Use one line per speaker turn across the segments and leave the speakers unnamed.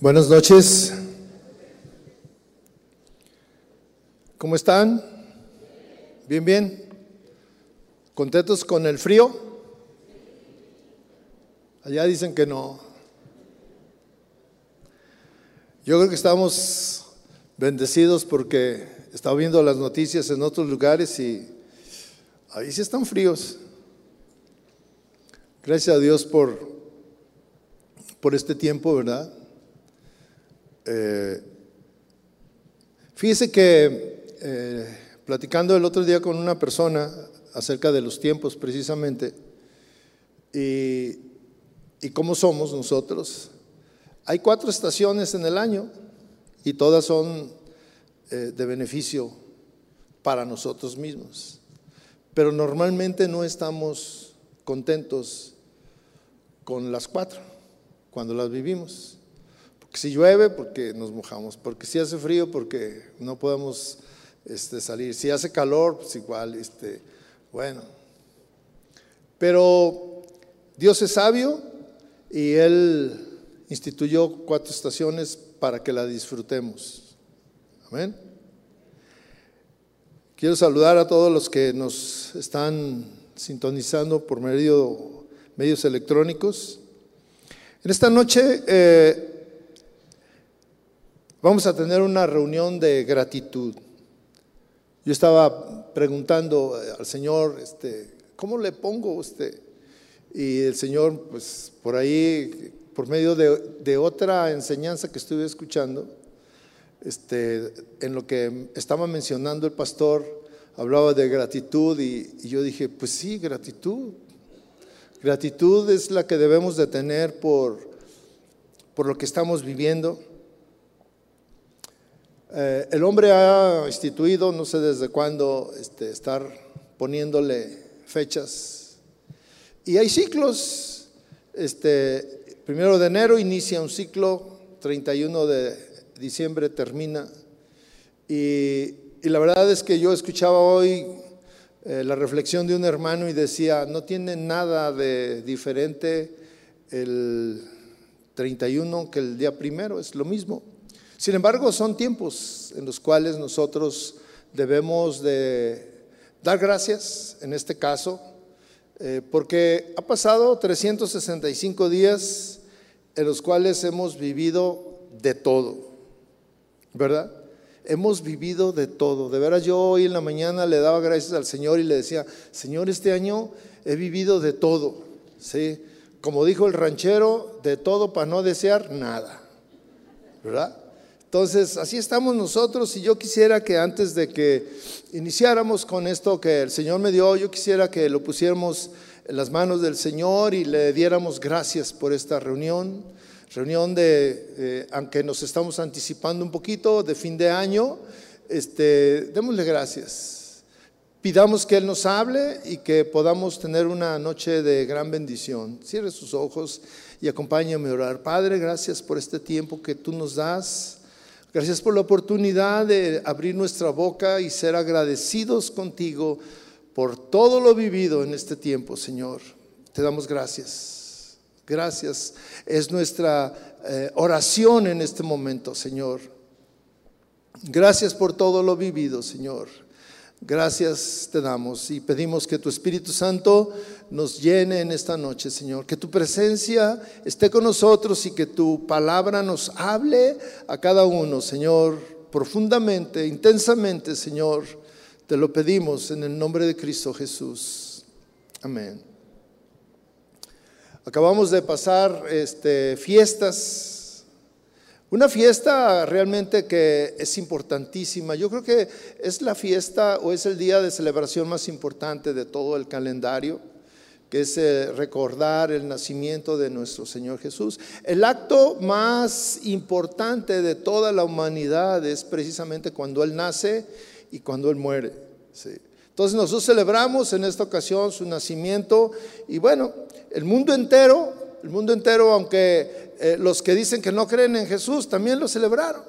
Buenas noches. ¿Cómo están? Bien, bien. ¿Contentos con el frío? Allá dicen que no. Yo creo que estamos bendecidos porque estaba viendo las noticias en otros lugares y ahí sí están fríos. Gracias a Dios por, por este tiempo, ¿verdad? Eh, fíjese que eh, platicando el otro día con una persona acerca de los tiempos precisamente y, cómo somos nosotros, hay cuatro estaciones en el año y todas son eh, de beneficio para nosotros mismos. Pero normalmente no estamos contentos con las cuatro cuando las vivimos. Si llueve, porque nos mojamos. Porque si hace frío, porque no podemos este, salir. Si hace calor, pues igual, este, bueno. Pero Dios es sabio y Él instituyó cuatro estaciones para que la disfrutemos. Amén. Quiero saludar a todos los que nos están sintonizando por medio, medios electrónicos. En esta noche eh, Vamos a tener una reunión de gratitud. Yo estaba preguntando al Señor, este, ¿cómo le pongo usted? Y el Señor, pues por ahí, por medio de, otra enseñanza que estuve escuchando, este, en lo que estaba mencionando el pastor, hablaba de gratitud y, y yo dije, pues sí, gratitud. Gratitud es la que debemos de tener por, por lo que estamos viviendo eh, el hombre ha instituido, no sé desde cuándo, este, estar poniéndole fechas. Y hay ciclos. Este, primero de enero inicia un ciclo, 31 de diciembre termina. Y, la verdad es que yo escuchaba hoy eh, la reflexión de un hermano y decía, no tiene nada de diferente el 31 que el día primero, es lo mismo. Sin embargo, son tiempos en los cuales nosotros debemos de dar gracias, en este caso, eh, porque ha pasado 365 días en los cuales hemos vivido de todo, ¿verdad? Hemos vivido de todo. De veras, yo hoy en la mañana le daba gracias al Señor y le decía, Señor, este año he vivido de todo, ¿sí? Como dijo el ranchero, de todo para no desear nada, ¿verdad? Entonces, así estamos nosotros y yo quisiera que antes de que iniciáramos con esto que el Señor me dio, yo quisiera que lo pusiéramos en las manos del Señor y le diéramos gracias por esta reunión, reunión de, eh, aunque nos estamos anticipando un poquito, de fin de año, este, démosle gracias. Pidamos que Él nos hable y que podamos tener una noche de gran bendición. Cierre sus ojos y acompáñame a orar. Padre, gracias por este tiempo que tú nos das. Gracias por la oportunidad de abrir nuestra boca y ser agradecidos contigo por todo lo vivido en este tiempo, Señor. Te damos gracias. Gracias. Es nuestra eh, oración en este momento, Señor. Gracias por todo lo vivido, Señor. Gracias te damos y pedimos que tu Espíritu Santo nos llene en esta noche, Señor. Que tu presencia esté con nosotros y que tu palabra nos hable a cada uno, Señor, profundamente, intensamente, Señor. Te lo pedimos en el nombre de Cristo Jesús. Amén. Acabamos de pasar este, fiestas una fiesta realmente que es importantísima. Yo creo que es la fiesta o es el día de celebración más importante de todo el calendario, que es eh, recordar el nacimiento de nuestro Señor Jesús. El acto más importante de toda la humanidad es precisamente cuando Él nace y cuando Él muere. Entonces nosotros celebramos en esta ocasión su nacimiento y bueno, el mundo entero, el mundo entero, aunque eh, los que dicen que no creen en Jesús también lo celebraron.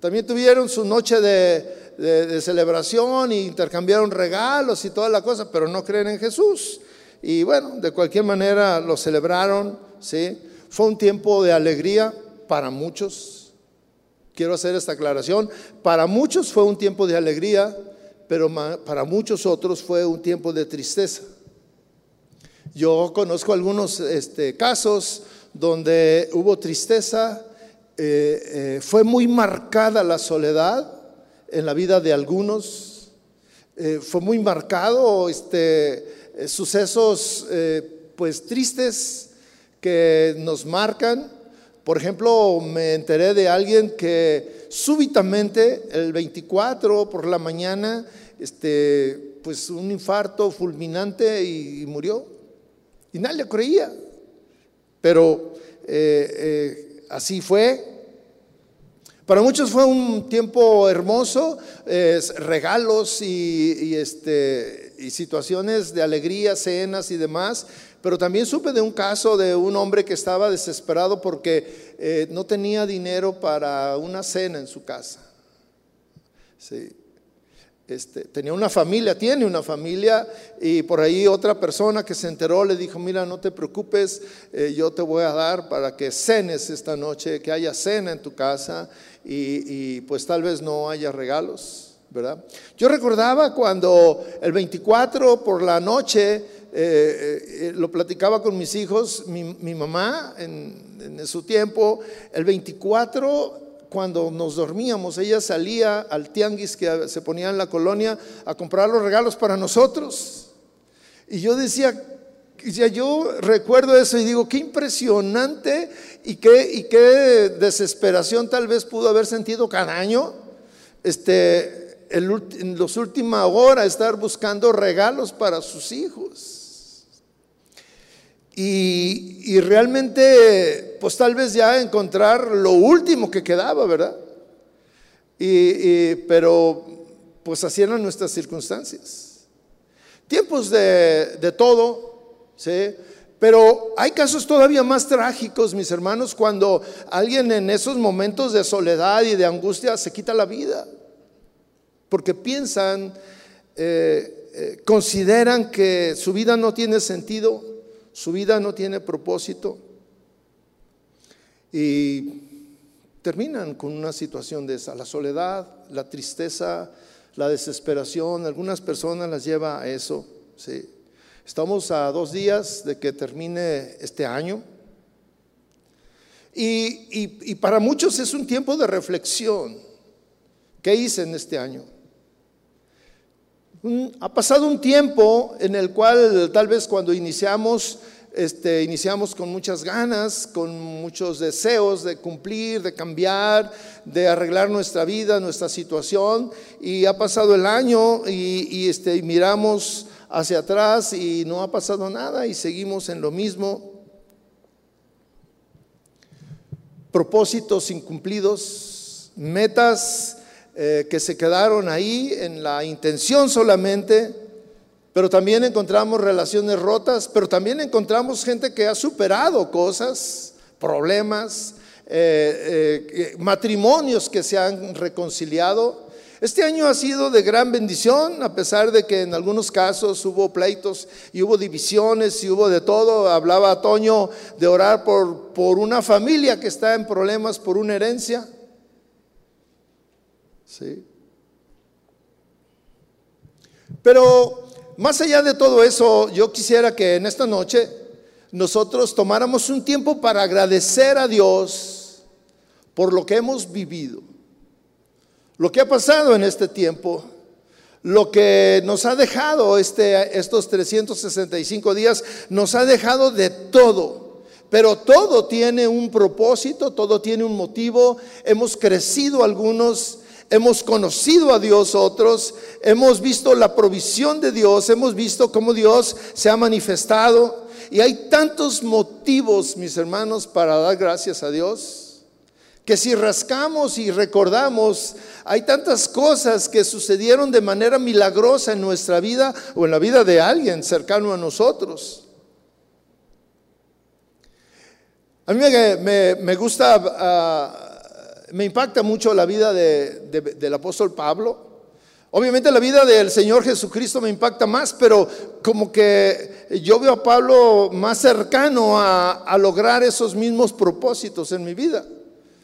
También tuvieron su noche de, celebración e intercambiaron regalos y toda la cosa, pero no creen en Jesús. Y bueno, de cualquier manera lo celebraron, ¿sí? Fue un tiempo de alegría para muchos. Quiero hacer esta aclaración. Para muchos fue un tiempo de alegría, pero para muchos otros fue un tiempo de tristeza. Yo conozco algunos este, casos donde hubo tristeza, eh, eh, fue muy marcada la soledad en la vida de algunos, eh, fue muy marcado este, sucesos pues tristes que nos marcan. Por ejemplo, me enteré de alguien que súbitamente el 24 por la mañana, este, pues un infarto fulminante y, murió. Y nadie creía. Pero así fue. Para muchos fue un tiempo hermoso, regalos y, este, y situaciones de alegría, cenas y demás, pero también supe de un caso de un hombre que estaba desesperado porque eh, no tenía dinero para una cena en su casa. Sí. Este, tenía una familia, tiene una familia, y por ahí otra persona que se enteró le dijo, mira, no te preocupes, eh, yo te voy a dar para que cenes esta noche, que haya cena en tu casa, y, pues tal vez no haya regalos, ¿verdad? Yo recordaba cuando el 24 por la noche, eh, eh, lo platicaba con mis hijos, mi, mamá en, en su tiempo, el 24 cuando nos dormíamos, ella salía al tianguis que se ponía en la colonia a comprar los regalos para nosotros. Y yo decía, ya yo recuerdo eso y digo, qué impresionante y qué, y qué desesperación tal vez pudo haber sentido cada año. Este, en las últimas horas estar buscando regalos para sus hijos. Y, realmente, pues tal vez ya encontrar lo último que quedaba, ¿verdad? Y, pero pues así eran nuestras circunstancias. Tiempos de, de todo, ¿sí? Pero hay casos todavía más trágicos, mis hermanos, cuando alguien en esos momentos de soledad y de angustia se quita la vida, porque piensan, eh, eh, consideran que su vida no tiene sentido su vida no tiene propósito y terminan con una situación de esa, la soledad, la tristeza, la desesperación, algunas personas las lleva a eso. ¿sí? Estamos a dos días de que termine este año y, y para muchos es un tiempo de reflexión. ¿Qué hice en este año? Ha pasado un tiempo en el cual tal vez cuando iniciamos, este, iniciamos con muchas ganas, con muchos deseos de cumplir, de cambiar, de arreglar nuestra vida, nuestra situación, y ha pasado el año y, este, miramos hacia atrás y no ha pasado nada y seguimos en lo mismo. Propósitos incumplidos, metas eh, que se quedaron ahí en la intención solamente, pero también encontramos relaciones rotas, pero también encontramos gente que ha superado cosas, problemas, eh, eh, matrimonios que se han reconciliado. Este año ha sido de gran bendición, a pesar de que en algunos casos hubo pleitos y hubo divisiones y hubo de todo. Hablaba Toño de orar por, por una familia que está en problemas por una herencia. ¿Sí? Pero más allá de todo eso, yo quisiera que en esta noche nosotros tomáramos un tiempo para agradecer a Dios por lo que hemos vivido, lo que ha pasado en este tiempo, lo que nos ha dejado este, estos 365 días, nos ha dejado de todo. Pero todo tiene un propósito, todo tiene un motivo. Hemos crecido algunos hemos conocido a Dios otros, hemos visto la provisión de Dios, hemos visto cómo Dios se ha manifestado. Y hay tantos motivos, mis hermanos, para dar gracias a Dios, que si rascamos y recordamos, hay tantas cosas que sucedieron de manera milagrosa en nuestra vida o en la vida de alguien cercano a nosotros. A mí me, gusta... Me impacta mucho la vida del apóstol Pablo. Obviamente la vida del Señor Jesucristo me impacta más, pero como que yo veo a Pablo más cercano a, lograr esos mismos propósitos en mi vida.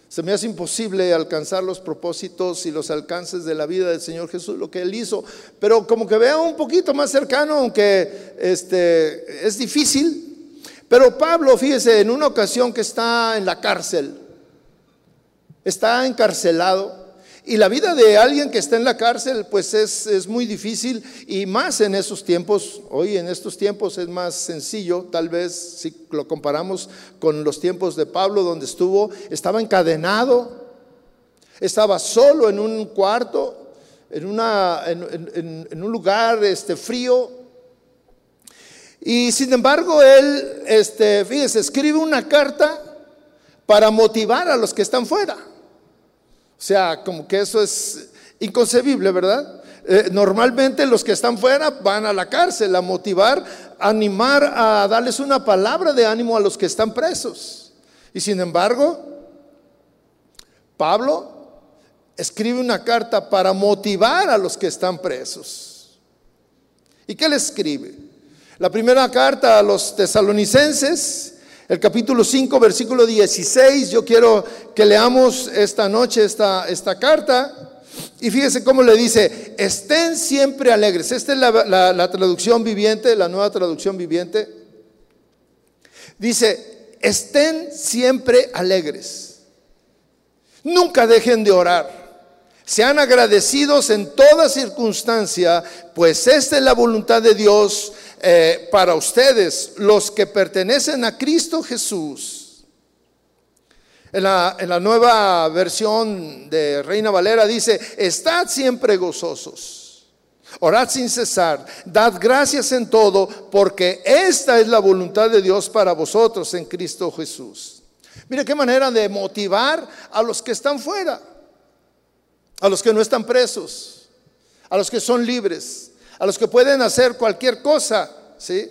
Se me hace imposible alcanzar los propósitos y los alcances de la vida del Señor Jesús, lo que Él hizo. Pero como que vea un poquito más cercano, aunque este, es difícil. Pero Pablo, fíjese, en una ocasión que está en la cárcel, está encarcelado. Y la vida de alguien que está en la cárcel, pues es, es, muy difícil y más en esos tiempos, hoy en estos tiempos es más sencillo, tal vez si lo comparamos con los tiempos de Pablo, donde estuvo, estaba encadenado, estaba solo en un cuarto, en, una, en, un lugar este, frío. Y sin embargo, él, este, fíjese, escribe una carta para motivar a los que están fuera. O sea, como que eso es inconcebible, ¿verdad? Eh, normalmente los que están fuera van a la cárcel a motivar, a animar, a darles una palabra de ánimo a los que están presos. Y sin embargo, Pablo escribe una carta para motivar a los que están presos. ¿Y qué le escribe? La primera carta a los tesalonicenses el capítulo 5, versículo 16, yo quiero que leamos esta noche esta, esta carta. Y fíjese cómo le dice, estén siempre alegres. Esta es la, la traducción viviente, la nueva traducción viviente. Dice, estén siempre alegres. Nunca dejen de orar. Sean agradecidos en toda circunstancia, pues esta es la voluntad de Dios eh, para ustedes, los que pertenecen a Cristo Jesús. En la, en la nueva versión de Reina Valera dice, estad siempre gozosos, orad sin cesar, dad gracias en todo, porque esta es la voluntad de Dios para vosotros en Cristo Jesús. Mire qué manera de motivar a los que están fuera, a los que no están presos, a los que son libres, a los que pueden hacer cualquier cosa, ¿sí?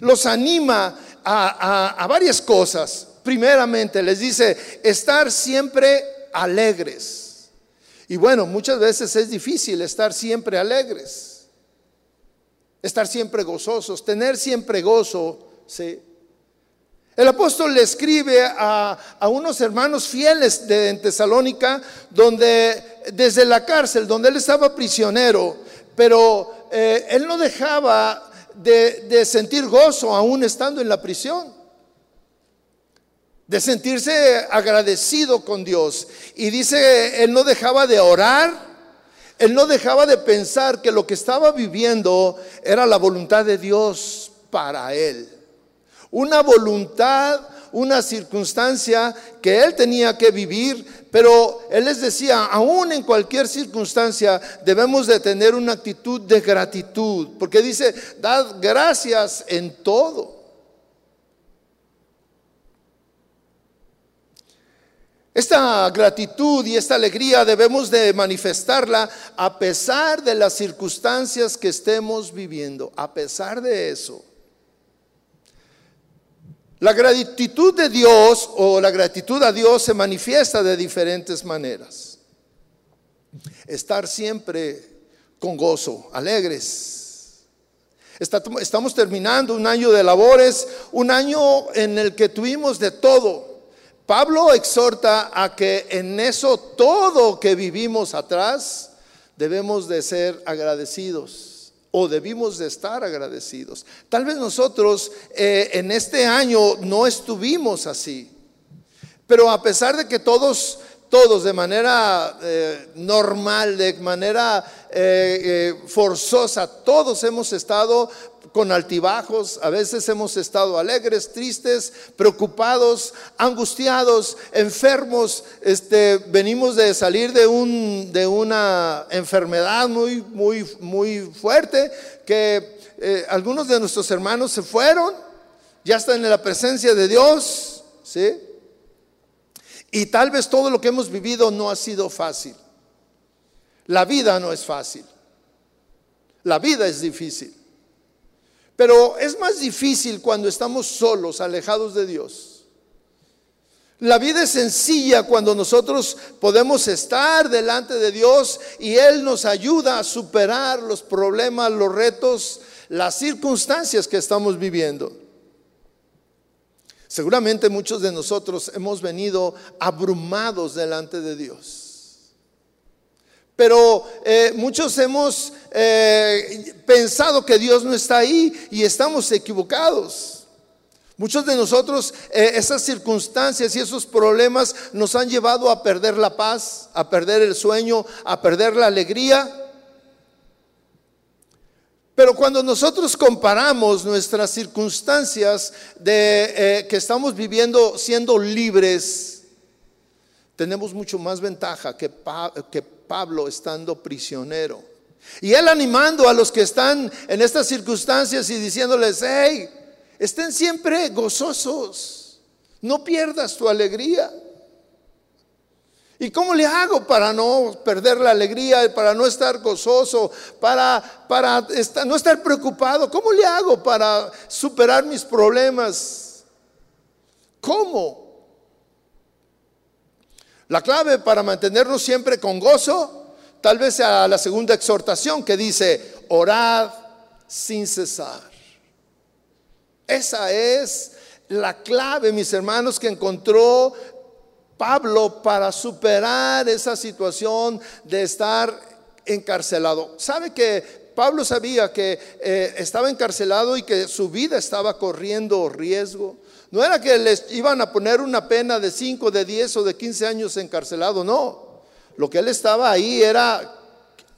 Los anima a, varias cosas. Primeramente, les dice, estar siempre alegres. Y bueno, muchas veces es difícil estar siempre alegres, estar siempre gozosos, tener siempre gozo, ¿sí? El apóstol le escribe a, a, unos hermanos fieles de en Tesalónica, donde desde la cárcel, donde él estaba prisionero, pero eh, él no dejaba de, de sentir gozo aún estando en la prisión, de sentirse agradecido con Dios. Y dice, él no dejaba de orar. Él no dejaba de pensar que lo que estaba viviendo era la voluntad de Dios para él. Una voluntad, una circunstancia que él tenía que vivir, pero él les decía, aún en cualquier circunstancia debemos de tener una actitud de gratitud, porque dice, dad gracias en todo. Esta gratitud y esta alegría debemos de manifestarla a pesar de las circunstancias que estemos viviendo, a pesar de eso. La gratitud de Dios o la gratitud a Dios se manifiesta de diferentes maneras. Estar siempre con gozo, alegres. Estamos terminando un año de labores, un año en el que tuvimos de todo. Pablo exhorta a que en eso todo que vivimos atrás debemos de ser agradecidos o debimos de estar agradecidos. Tal vez nosotros eh, en este año no estuvimos así, pero a pesar de que todos, todos de manera eh, normal, de manera eh, forzosa, todos hemos estado con altibajos, a veces hemos estado alegres, tristes, preocupados, angustiados, enfermos. Este, venimos de salir de, un, de una enfermedad muy, muy, muy fuerte que eh, algunos de nuestros hermanos se fueron, ya están en la presencia de Dios, ¿sí? Y tal vez todo lo que hemos vivido no ha sido fácil. La vida no es fácil. La vida es difícil. Pero es más difícil cuando estamos solos, alejados de Dios. La vida es sencilla cuando nosotros podemos estar delante de Dios y Él nos ayuda a superar los problemas, los retos, las circunstancias que estamos viviendo. Seguramente muchos de nosotros hemos venido abrumados delante de Dios. Pero eh, muchos hemos eh, pensado que Dios no está ahí y estamos equivocados. Muchos de nosotros eh, esas circunstancias y esos problemas nos han llevado a perder la paz, a perder el sueño, a perder la alegría. Pero cuando nosotros comparamos nuestras circunstancias de que estamos viviendo siendo libres, tenemos mucho más ventaja que, que Pablo estando prisionero. Y él animando a los que están en estas circunstancias y diciéndoles, hey, estén siempre gozosos, no pierdas tu alegría. ¿Y cómo le hago para no perder la alegría, para no estar gozoso, para, para no estar preocupado? ¿Cómo le hago para superar mis problemas? ¿Cómo? La clave para mantenernos siempre con gozo, tal vez sea la segunda exhortación que dice, orad sin cesar. Esa es la clave, mis hermanos, que encontró Pablo para superar esa situación de estar encarcelado. ¿Sabe que Pablo sabía que eh, estaba encarcelado y que su vida estaba corriendo riesgo? No era que les iban a poner una pena de 5, de 10 o de 15 años encarcelado, no. Lo que él estaba ahí era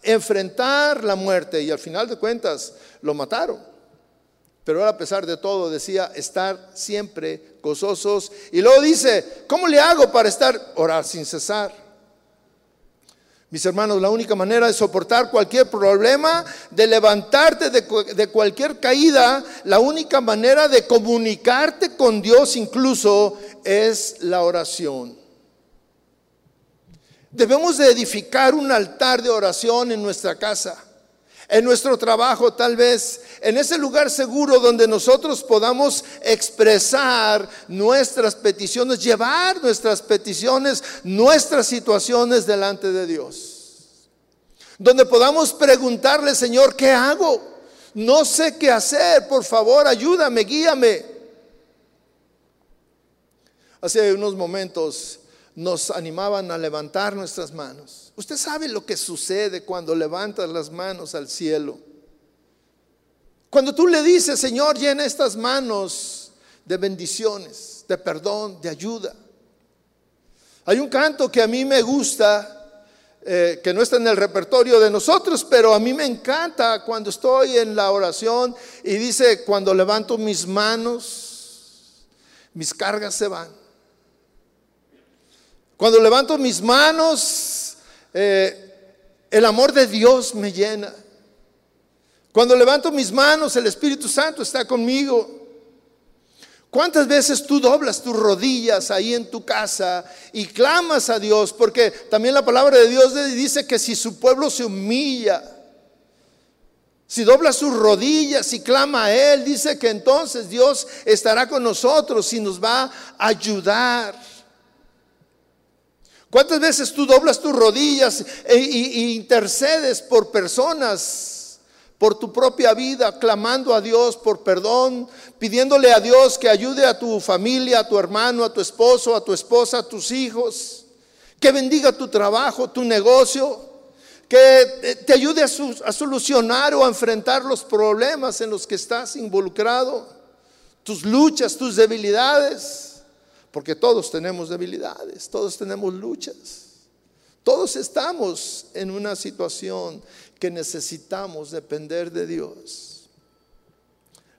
enfrentar la muerte y al final de cuentas lo mataron. Pero él a pesar de todo decía estar siempre gozosos. Y luego dice, ¿cómo le hago para estar? Orar sin cesar. Mis hermanos, la única manera de soportar cualquier problema, de levantarte de, cualquier caída, la única manera de comunicarte con Dios incluso es la oración. Debemos de edificar un altar de oración en nuestra casa en nuestro trabajo tal vez, en ese lugar seguro donde nosotros podamos expresar nuestras peticiones, llevar nuestras peticiones, nuestras situaciones delante de Dios. Donde podamos preguntarle, Señor, ¿qué hago? No sé qué hacer, por favor, ayúdame, guíame. Hace unos momentos nos animaban a levantar nuestras manos. Usted sabe lo que sucede cuando levantas las manos al cielo. Cuando tú le dices, Señor, llena estas manos de bendiciones, de perdón, de ayuda. Hay un canto que a mí me gusta, eh, que no está en el repertorio de nosotros, pero a mí me encanta cuando estoy en la oración y dice, cuando levanto mis manos, mis cargas se van. Cuando levanto mis manos, eh, el amor de Dios me llena. Cuando levanto mis manos, el Espíritu Santo está conmigo. ¿Cuántas veces tú doblas tus rodillas ahí en tu casa y clamas a Dios? Porque también la palabra de Dios dice que si su pueblo se humilla, si dobla sus rodillas y clama a Él, dice que entonces Dios estará con nosotros y nos va a ayudar. ¿Cuántas veces tú doblas tus rodillas e, intercedes por personas, por tu propia vida, clamando a Dios por perdón, pidiéndole a Dios que ayude a tu familia, a tu hermano, a tu esposo, a tu esposa, a tus hijos, que bendiga tu trabajo, tu negocio, que te ayude a, a solucionar o a enfrentar los problemas en los que estás involucrado, tus luchas, tus debilidades? Porque todos tenemos debilidades, todos tenemos luchas. Todos estamos en una situación que necesitamos depender de Dios.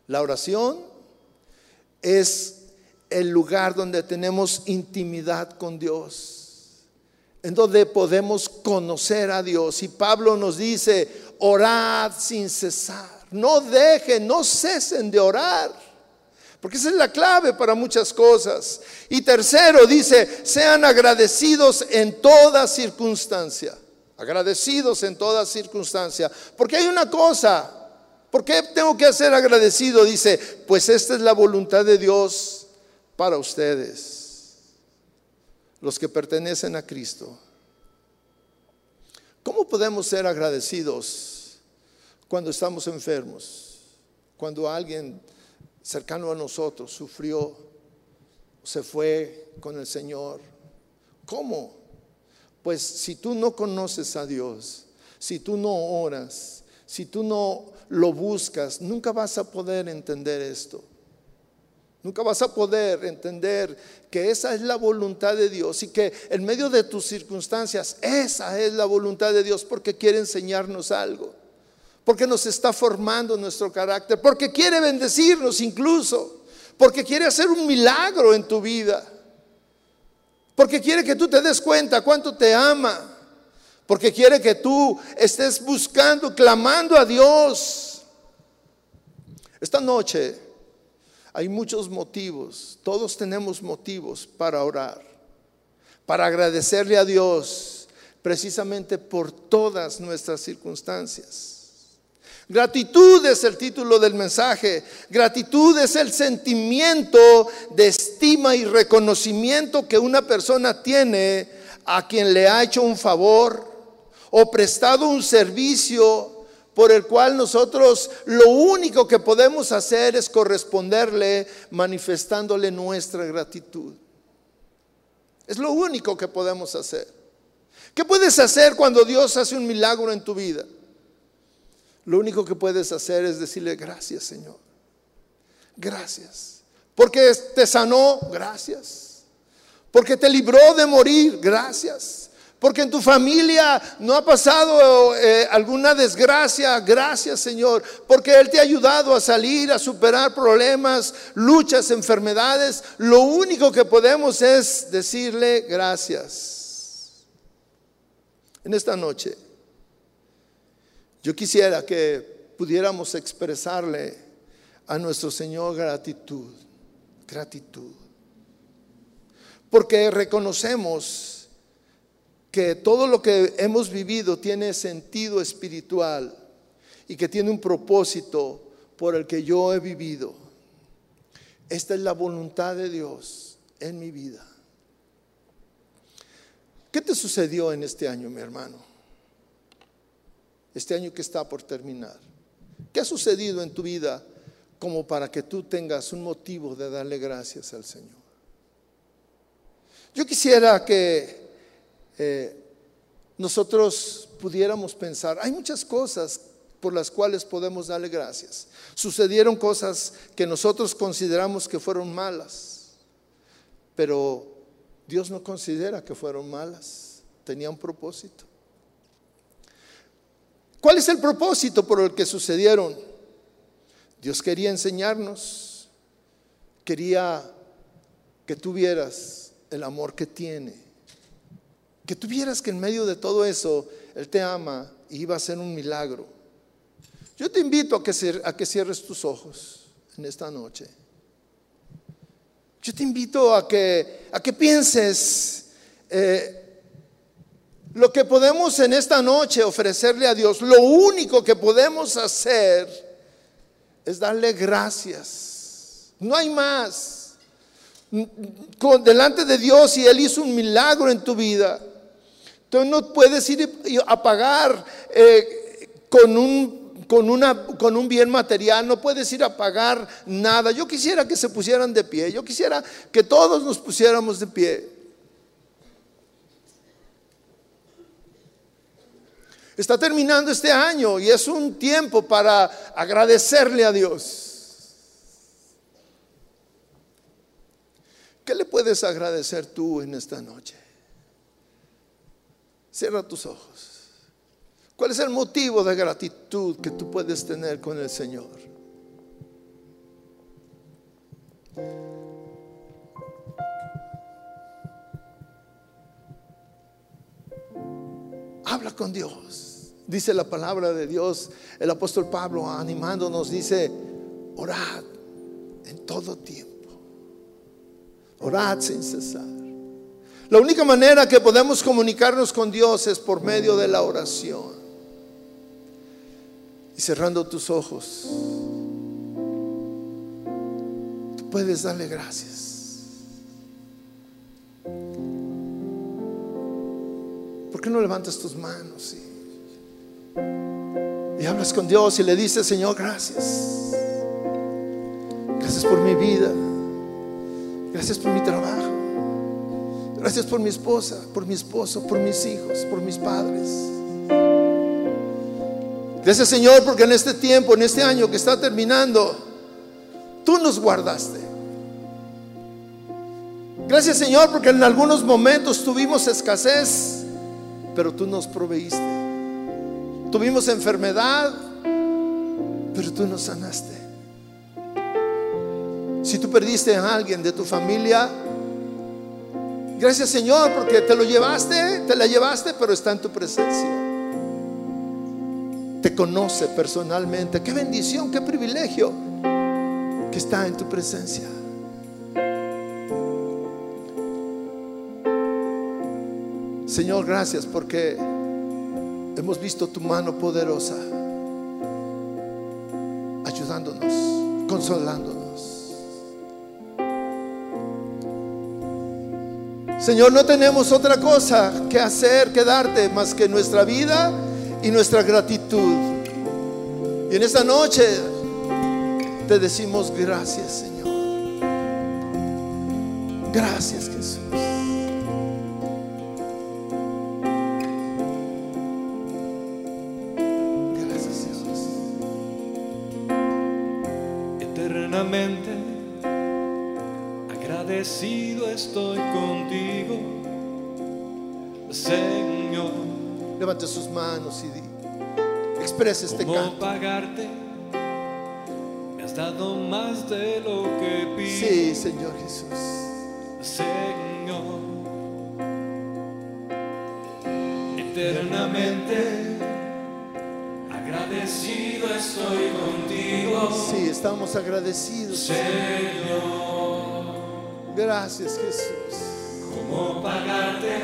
La oración es el lugar donde tenemos intimidad con Dios, en donde podemos conocer a Dios. Y Pablo nos dice, orad sin cesar, no dejen, no cesen de orar. Porque esa es la clave para muchas cosas. Y tercero dice, sean agradecidos en toda circunstancia. Agradecidos en toda circunstancia. Porque hay una cosa. ¿Por qué tengo que ser agradecido? Dice, pues esta es la voluntad de Dios para ustedes, los que pertenecen a Cristo. ¿Cómo podemos ser agradecidos cuando estamos enfermos? Cuando alguien cercano a nosotros sufrió se fue con el Señor. ¿Cómo? Pues si tú no conoces a Dios, si tú no oras, si tú no lo buscas, nunca vas a poder entender esto. Nunca vas a poder entender que esa es la voluntad de Dios y que en medio de tus circunstancias esa es la voluntad de Dios porque quiere enseñarnos algo, porque nos está formando nuestro carácter, porque quiere bendecirnos incluso, porque quiere hacer un milagro en tu vida, porque quiere que tú te des cuenta cuánto te ama porque quiere que tú estés buscando, clamando a Dios. Esta noche hay muchos motivos, todos tenemos motivos para orar, para agradecerle a Dios precisamente por todas nuestras circunstancias. Gratitud es el título del mensaje. Gratitud es el sentimiento de estima y reconocimiento que una persona tiene a quien le ha hecho un favor, o prestado un servicio por el cual nosotros lo único que podemos hacer es corresponderle manifestándole nuestra gratitud. Es lo único que podemos hacer. ¿Qué puedes hacer cuando Dios hace un milagro en tu vida? Lo único que puedes hacer es decirle gracias Señor. Gracias. Porque te sanó, gracias. Porque te libró de morir, gracias. Porque en tu familia no ha pasado eh, alguna desgracia. Gracias Señor. Porque Él te ha ayudado a salir, a superar problemas, luchas, enfermedades. Lo único que podemos es decirle gracias. En esta noche, yo quisiera que pudiéramos expresarle a nuestro Señor gratitud. Gratitud. Porque reconocemos que todo lo que hemos vivido tiene sentido espiritual y que tiene un propósito por el que yo he vivido. Esta es la voluntad de Dios en mi vida. ¿Qué te sucedió en este año, mi hermano? Este año que está por terminar. ¿Qué ha sucedido en tu vida como para que tú tengas un motivo de darle gracias al Señor? Yo quisiera que eh, nosotros pudiéramos pensar, hay muchas cosas por las cuales podemos darle gracias. Sucedieron cosas que nosotros consideramos que fueron malas, pero Dios no considera que fueron malas, tenía un propósito. ¿Cuál es el propósito por el que sucedieron? Dios quería enseñarnos, quería que tuvieras el amor que tiene que tuvieras que en medio de todo eso Él te ama y iba a ser un milagro. Yo te invito a que, a que cierres tus ojos en esta noche. Yo te invito a que, a que pienses eh, lo que podemos en esta noche ofrecerle a Dios. Lo único que podemos hacer es darle gracias. No hay más. delante de Dios y Él hizo un milagro en tu vida. Entonces no puedes ir a pagar eh, con, un, con, con un bien material, no puedes ir a pagar nada. Yo quisiera que se pusieran de pie, yo quisiera que todos nos pusiéramos de pie. Está terminando este año y es un tiempo para agradecerle a Dios. ¿Qué le puedes agradecer tú en esta noche? Cierra tus ojos. ¿Cuál es el motivo de gratitud que tú puedes tener con el Señor? Habla con Dios. Dice la palabra de Dios, el apóstol Pablo animándonos dice, orad en todo tiempo. Orad sin cesar. La única manera que podemos comunicarnos con Dios es por medio de la oración. Y cerrando tus ojos, tú puedes darle gracias. ¿Por qué no levantas tus manos y, hablas con Dios y le dices, Señor, gracias? Gracias por mi vida. Gracias por mi trabajo. Gracias por mi esposa, por mi esposo, por mis hijos, por mis padres. Gracias Señor porque en este tiempo, en este año que está terminando, tú nos guardaste. Gracias Señor porque en algunos momentos tuvimos escasez, pero tú nos proveíste. Tuvimos enfermedad, pero tú nos sanaste. Si tú perdiste a alguien de tu familia, gracias Señor porque te lo llevaste, te la llevaste, pero está en tu presencia. Te conoce personalmente. Qué bendición, qué privilegio que está en tu presencia. Señor, gracias porque hemos visto tu mano poderosa ayudándonos, consolándonos. Señor, no tenemos otra cosa que hacer que darte más que nuestra vida y nuestra gratitud. Y en esta noche te decimos gracias, Señor. Gracias, Jesús. Expresa este
¿Cómo
canto.
pagarte? Me has dado más de lo que pido,
Sí, Señor Jesús.
Señor. Eternamente agradecido estoy contigo,
Sí, estamos agradecidos.
Señor.
Gracias, Jesús.
¿Cómo pagarte?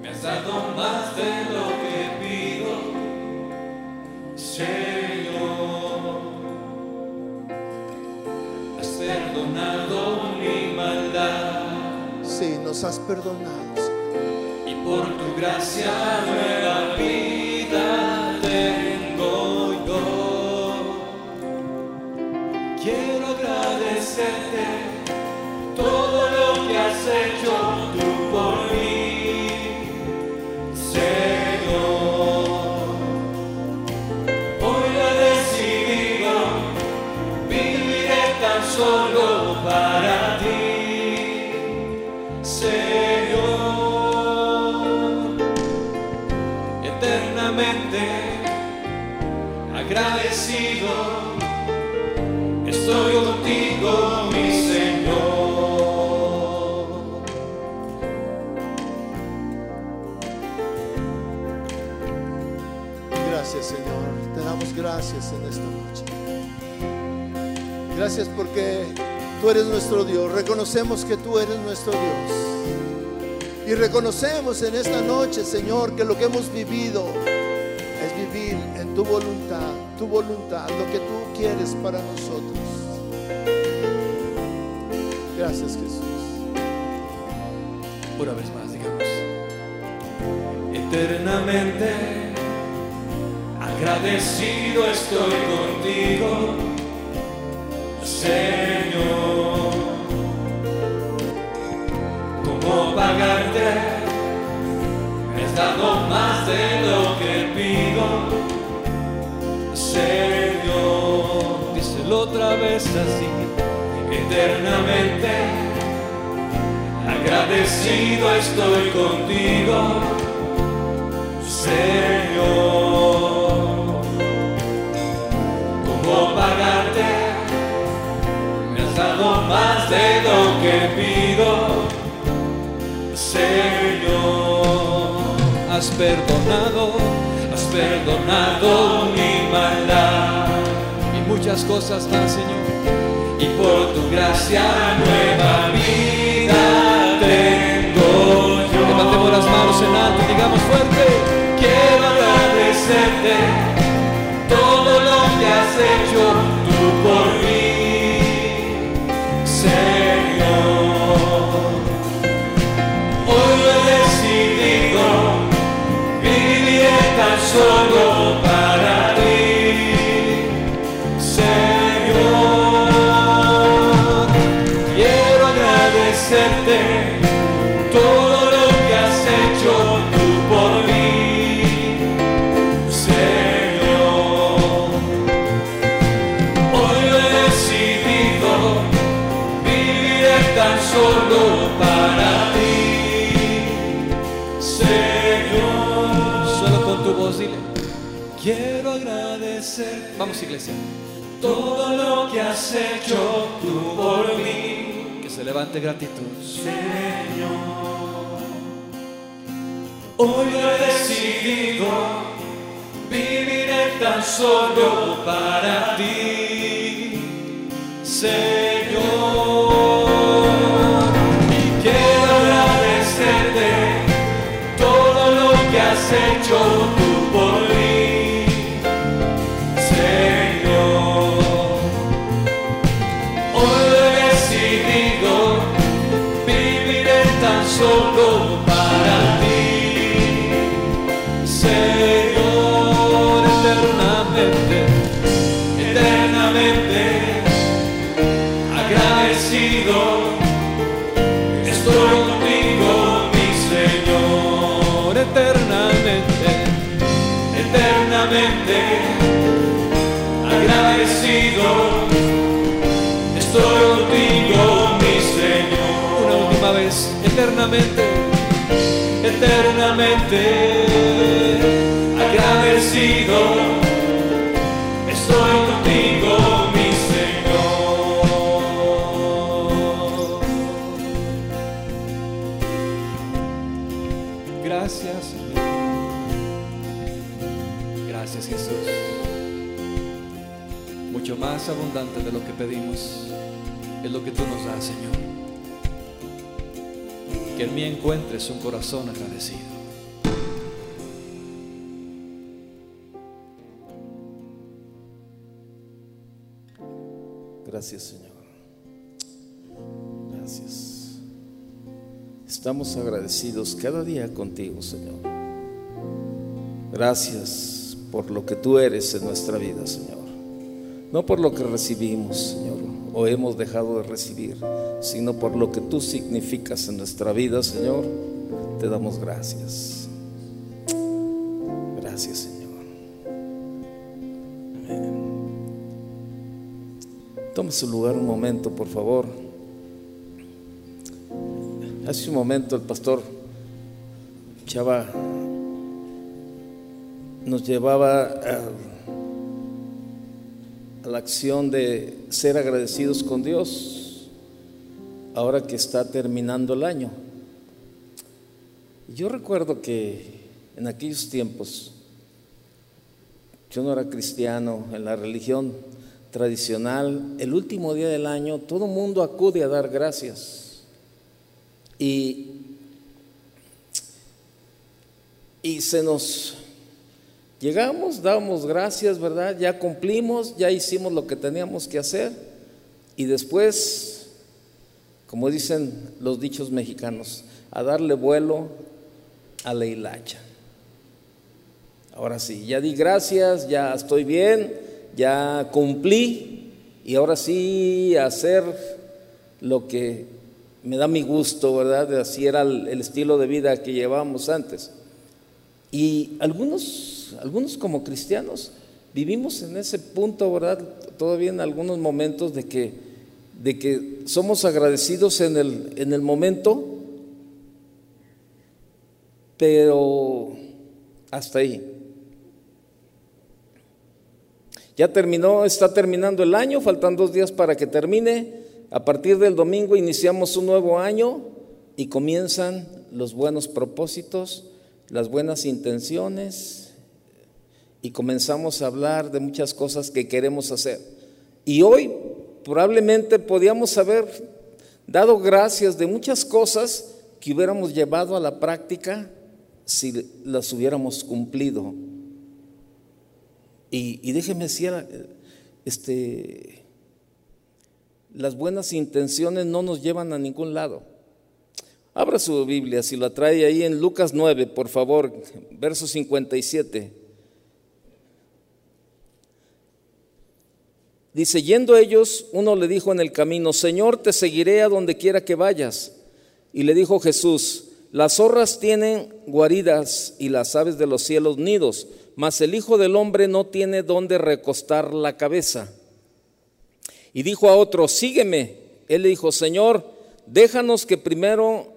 Me has dado más de lo Señor. Has perdonado mi maldad
Sí, nos has perdonado.
y por tu gracia nueva vida
gracias en esta noche. Gracias porque tú eres nuestro Dios. Reconocemos que tú eres nuestro Dios. Y reconocemos en esta noche, Señor, que lo que hemos vivido es vivir en tu voluntad, tu voluntad, lo que tú quieres para nosotros. Gracias, Jesús.
Una vez más, digamos. Eternamente agradecido estoy contigo, Señor. ¿Cómo pagarte? Me has dado más de lo que pido, Señor. Díselo otra vez así, eternamente. Agradecido estoy contigo, Señor. Más de lo que pido, Señor. Has perdonado, has perdonado mi maldad y muchas cosas más, Señor y por tu gracia nueva vida tengo yo. Levantemos las manos en alto y digamos fuerte, quiero agradecerte todo lo que has hecho tú por mí, Todo lo que has hecho tú por mí. Que se levante gratitud. Señor. Hoy he decidido viviré tan solo para ti, Señor. Abundante de lo que pedimos es lo que tú nos das, Señor que en mí encuentres un corazón agradecido.
Gracias, Señor. Gracias. Estamos agradecidos cada día contigo, Señor. Gracias por lo que tú eres en nuestra vida, Señor. No por lo que recibimos, Señor, o hemos dejado de recibir, sino por lo que tú significas en nuestra vida, Señor. Te damos gracias. Gracias, Señor. Tome su lugar un momento, por favor. Hace un momento el pastor Chava nos llevaba a la acción de ser agradecidos con Dios ahora que está terminando el año. Yo recuerdo que en aquellos tiempos yo no era cristiano en la religión tradicional, el último día del año todo el mundo acude a dar gracias. Y, y se nos llegamos, dábamos gracias, ¿verdad? Ya cumplimos, ya hicimos lo que teníamos que hacer. Y después, como dicen los dichos mexicanos, a darle vuelo a la hilacha. Ahora sí, ya di gracias, ya estoy bien, ya cumplí y ahora sí hacer lo que me da mi gusto, ¿verdad? Así era el, el estilo de vida que llevábamos antes. Y algunos, algunos como cristianos vivimos en ese punto, ¿verdad? Todavía en algunos momentos de que, de que somos agradecidos en el, en el momento, pero hasta ahí. Ya terminó, está terminando el año, faltan dos días para que termine. A partir del domingo iniciamos un nuevo año y comienzan los buenos propósitos, las buenas intenciones y comenzamos a hablar de muchas cosas que queremos hacer. Y hoy probablemente podíamos haber dado gracias de muchas cosas que hubiéramos llevado a la práctica si las hubiéramos cumplido. Y, déjeme decir, este, las buenas intenciones no nos llevan a ningún lado. Abra su Biblia, si la trae ahí en Lucas 9, por favor, verso 57. Dice, yendo ellos, uno le dijo en el camino, Señor, te seguiré a donde quiera que vayas. Y le dijo Jesús, las zorras tienen guaridas y las aves de los cielos nidos, mas el Hijo del Hombre no tiene donde recostar la cabeza. Y dijo a otro, sígueme. Él le dijo, Señor, déjanos que primero,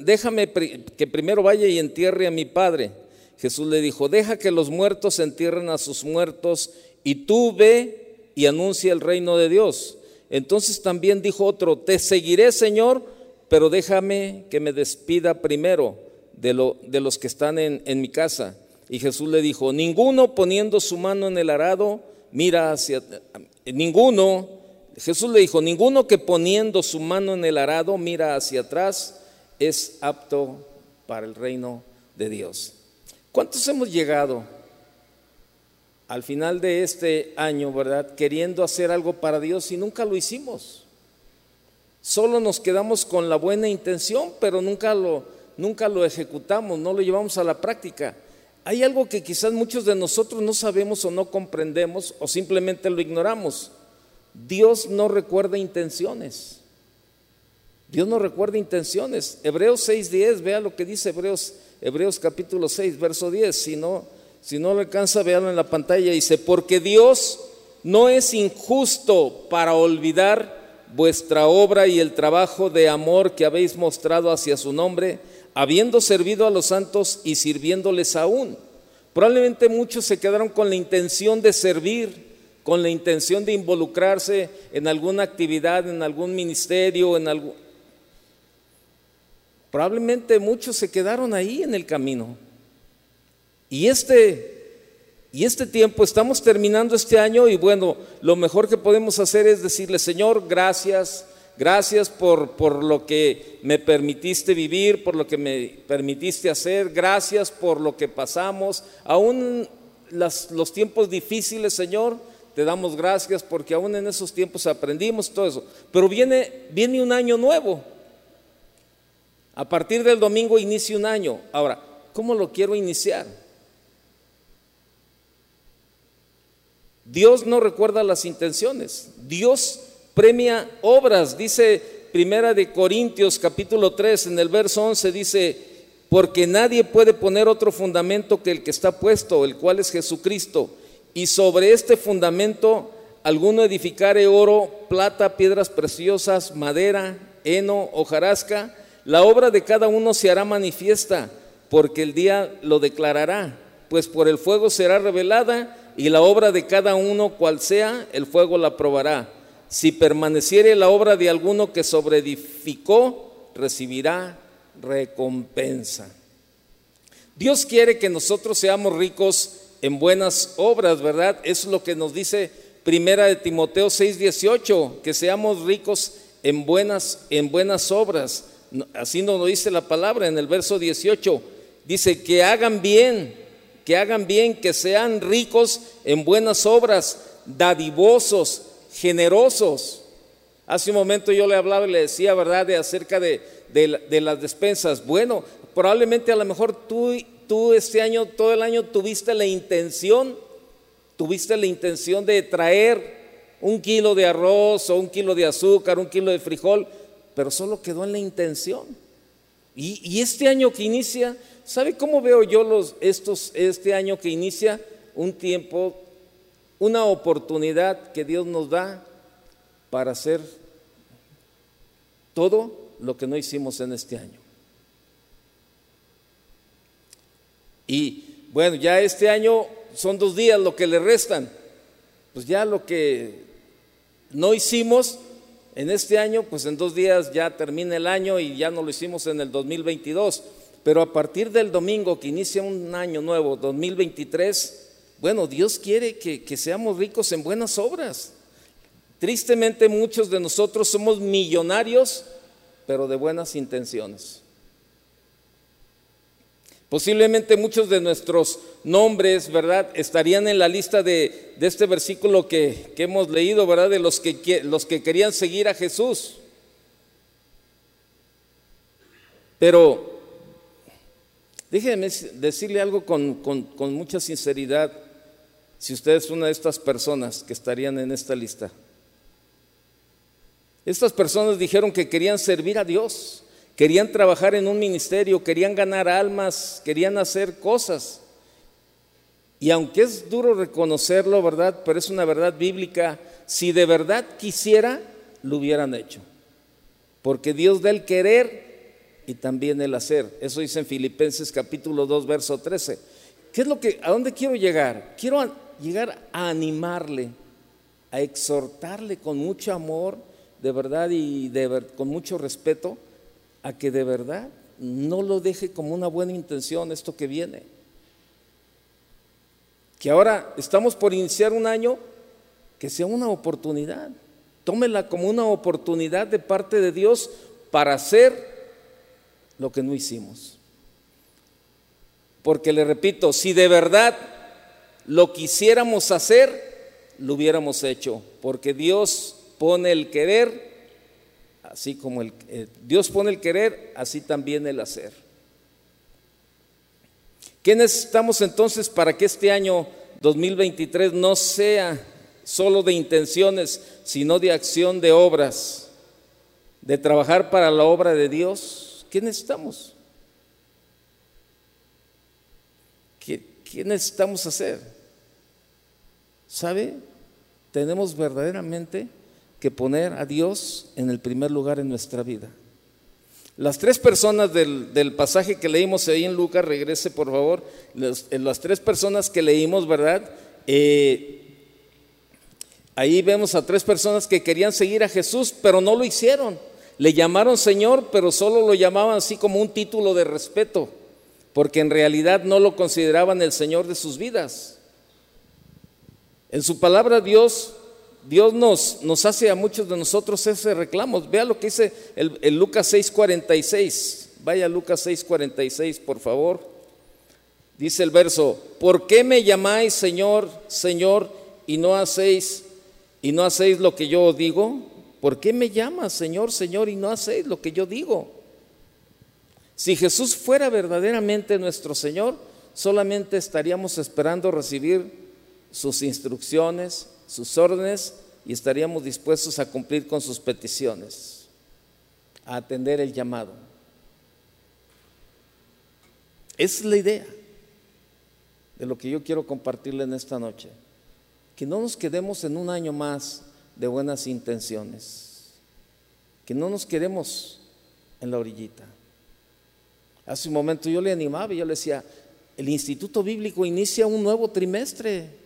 déjame que primero vaya y entierre a mi padre. Jesús le dijo, deja que los muertos entierren a sus muertos y tú ve y anuncia el reino de Dios. Entonces también dijo otro, te seguiré Señor, pero déjame que me despida primero de, lo, de los que están en, en mi casa. Y Jesús le dijo, ninguno poniendo su mano en el arado, mira hacia, ninguno, Jesús le dijo, ninguno que poniendo su mano en el arado mira hacia atrás es apto para el reino de Dios. ¿Cuántos hemos llegado al final de este año, verdad, queriendo hacer algo para Dios y nunca lo hicimos? Solo nos quedamos con la buena intención, pero nunca lo, nunca lo ejecutamos, no lo llevamos a la práctica. Hay algo que quizás muchos de nosotros no sabemos o no comprendemos o simplemente lo ignoramos. Dios no recuerda intenciones. Dios no recuerda intenciones. Hebreos 6:10, vea lo que dice Hebreos, Hebreos capítulo 6, verso 10. Si no, si no le alcanza, véalo en la pantalla. Dice, porque Dios no es injusto para olvidar vuestra obra y el trabajo de amor que habéis mostrado hacia su nombre habiendo servido a los santos y sirviéndoles aún. Probablemente muchos se quedaron con la intención de servir, con la intención de involucrarse en alguna actividad, en algún ministerio, en algo. Probablemente muchos se quedaron ahí en el camino. Y este y este tiempo estamos terminando este año y bueno, lo mejor que podemos hacer es decirle, Señor, gracias Gracias por, por, lo que me permitiste vivir, por lo que me permitiste hacer. Gracias por lo que pasamos. Aún las, los tiempos difíciles, Señor, te damos gracias porque aún en esos tiempos aprendimos todo eso. Pero viene, viene un año nuevo. A partir del domingo inicia un año. Ahora, ¿cómo lo quiero iniciar? Dios no recuerda las intenciones. Dios premia obras, dice Primera de Corintios capítulo 3 en el verso 11 dice, porque nadie puede poner otro fundamento que el que está puesto, el cual es Jesucristo, y sobre este fundamento alguno edificare oro, plata, piedras preciosas, madera, heno, hojarasca, la obra de cada uno se hará manifiesta, porque el día lo declarará, pues por el fuego será revelada, y la obra de cada uno, cual sea, el fuego la probará si permaneciere la obra de alguno que sobreedificó, recibirá recompensa. Dios quiere que nosotros seamos ricos en buenas obras, ¿verdad? Es lo que nos dice Primera de Timoteo 6:18, que seamos ricos en buenas en buenas obras. Así nos lo dice la palabra en el verso 18. Dice que hagan bien, que hagan bien, que sean ricos en buenas obras, dadivosos, generosos. Hace un momento yo le hablaba y le decía, ¿verdad?, de acerca de, de, las despensas. Bueno, probablemente a lo mejor tú, tú este año, todo el año, tuviste la intención, tuviste la intención de traer un kilo de arroz o un kilo de azúcar, un kilo de frijol, pero solo quedó en la intención. Y, este año que inicia, ¿sabe cómo veo yo los, estos, este año que inicia? Un tiempo una oportunidad que Dios nos da para hacer todo lo que no hicimos en este año. Y bueno, ya este año son dos días lo que le restan. Pues ya lo que no hicimos en este año, pues en dos días ya termina el año y ya no lo hicimos en el 2022. Pero a partir del domingo que inicia un año nuevo, 2023, bueno, Dios quiere que, seamos ricos en buenas obras. Tristemente muchos de nosotros somos millonarios, pero de buenas intenciones. Posiblemente muchos de nuestros nombres, ¿verdad?, estarían en la lista de, este versículo que, hemos leído, ¿verdad?, de los que, los que querían seguir a Jesús. Pero déjenme decirle algo con mucha sinceridad si usted es una de estas personas que estarían en esta lista. Estas personas dijeron que querían servir a Dios, querían trabajar en un ministerio, querían ganar almas, querían hacer cosas. Y aunque es duro reconocerlo, ¿verdad? Pero es una verdad bíblica, si de verdad quisiera, lo hubieran hecho. Porque Dios da el querer y también el hacer. Eso dice en Filipenses capítulo 2, verso 13. ¿qué es lo que, a dónde quiero llegar? Quiero llegar a animarle, a exhortarle con mucho amor, de verdad y con mucho respeto, a que de verdad no lo deje como una buena intención esto que viene. Que ahora estamos por iniciar un año que sea una oportunidad. Tómela como una oportunidad de parte de Dios para hacer lo que no hicimos. Porque le repito, si de verdad lo quisiéramos hacer, lo hubiéramos hecho. Porque Dios pone el querer, así como eh, Dios pone el querer, así también el hacer. ¿Qué necesitamos entonces para que este año 2023 no sea solo de intenciones, sino de acción de obras, de trabajar para la obra de Dios? ¿Qué necesitamos? ¿Qué, necesitamos hacer? ¿Sabe? Tenemos verdaderamente que poner a Dios en el primer lugar en nuestra vida. Las tres personas del, pasaje que leímos ahí en Lucas, regrese por favor, las tres personas que leímos, ¿verdad? Eh, ahí vemos a tres personas que querían seguir a Jesús, pero no lo hicieron. Le llamaron Señor, pero solo lo llamaban así como un título de respeto porque en realidad no lo consideraban el Señor de sus vidas. En su palabra Dios, Dios nos, nos hace a muchos de nosotros ese reclamo. Vea lo que dice el, Lucas 6:46. Vaya Lucas 6:46, por favor. Dice el verso, ¿por qué me llamáis Señor, Señor, y no hacéis y no hacéis lo que yo digo? ¿Por qué me llamas Señor, Señor, y no hacéis lo que yo digo? Si Jesús fuera verdaderamente nuestro Señor, solamente estaríamos esperando recibir sus instrucciones, sus órdenes y estaríamos dispuestos a cumplir con sus peticiones, a atender el llamado. Esa es la idea de lo que yo quiero compartirle en esta noche. Que no nos quedemos en un año más de buenas intenciones. Que no nos quedemos en la orillita. Hace un momento yo le animaba y yo le decía, el Instituto Bíblico inicia un nuevo trimestre.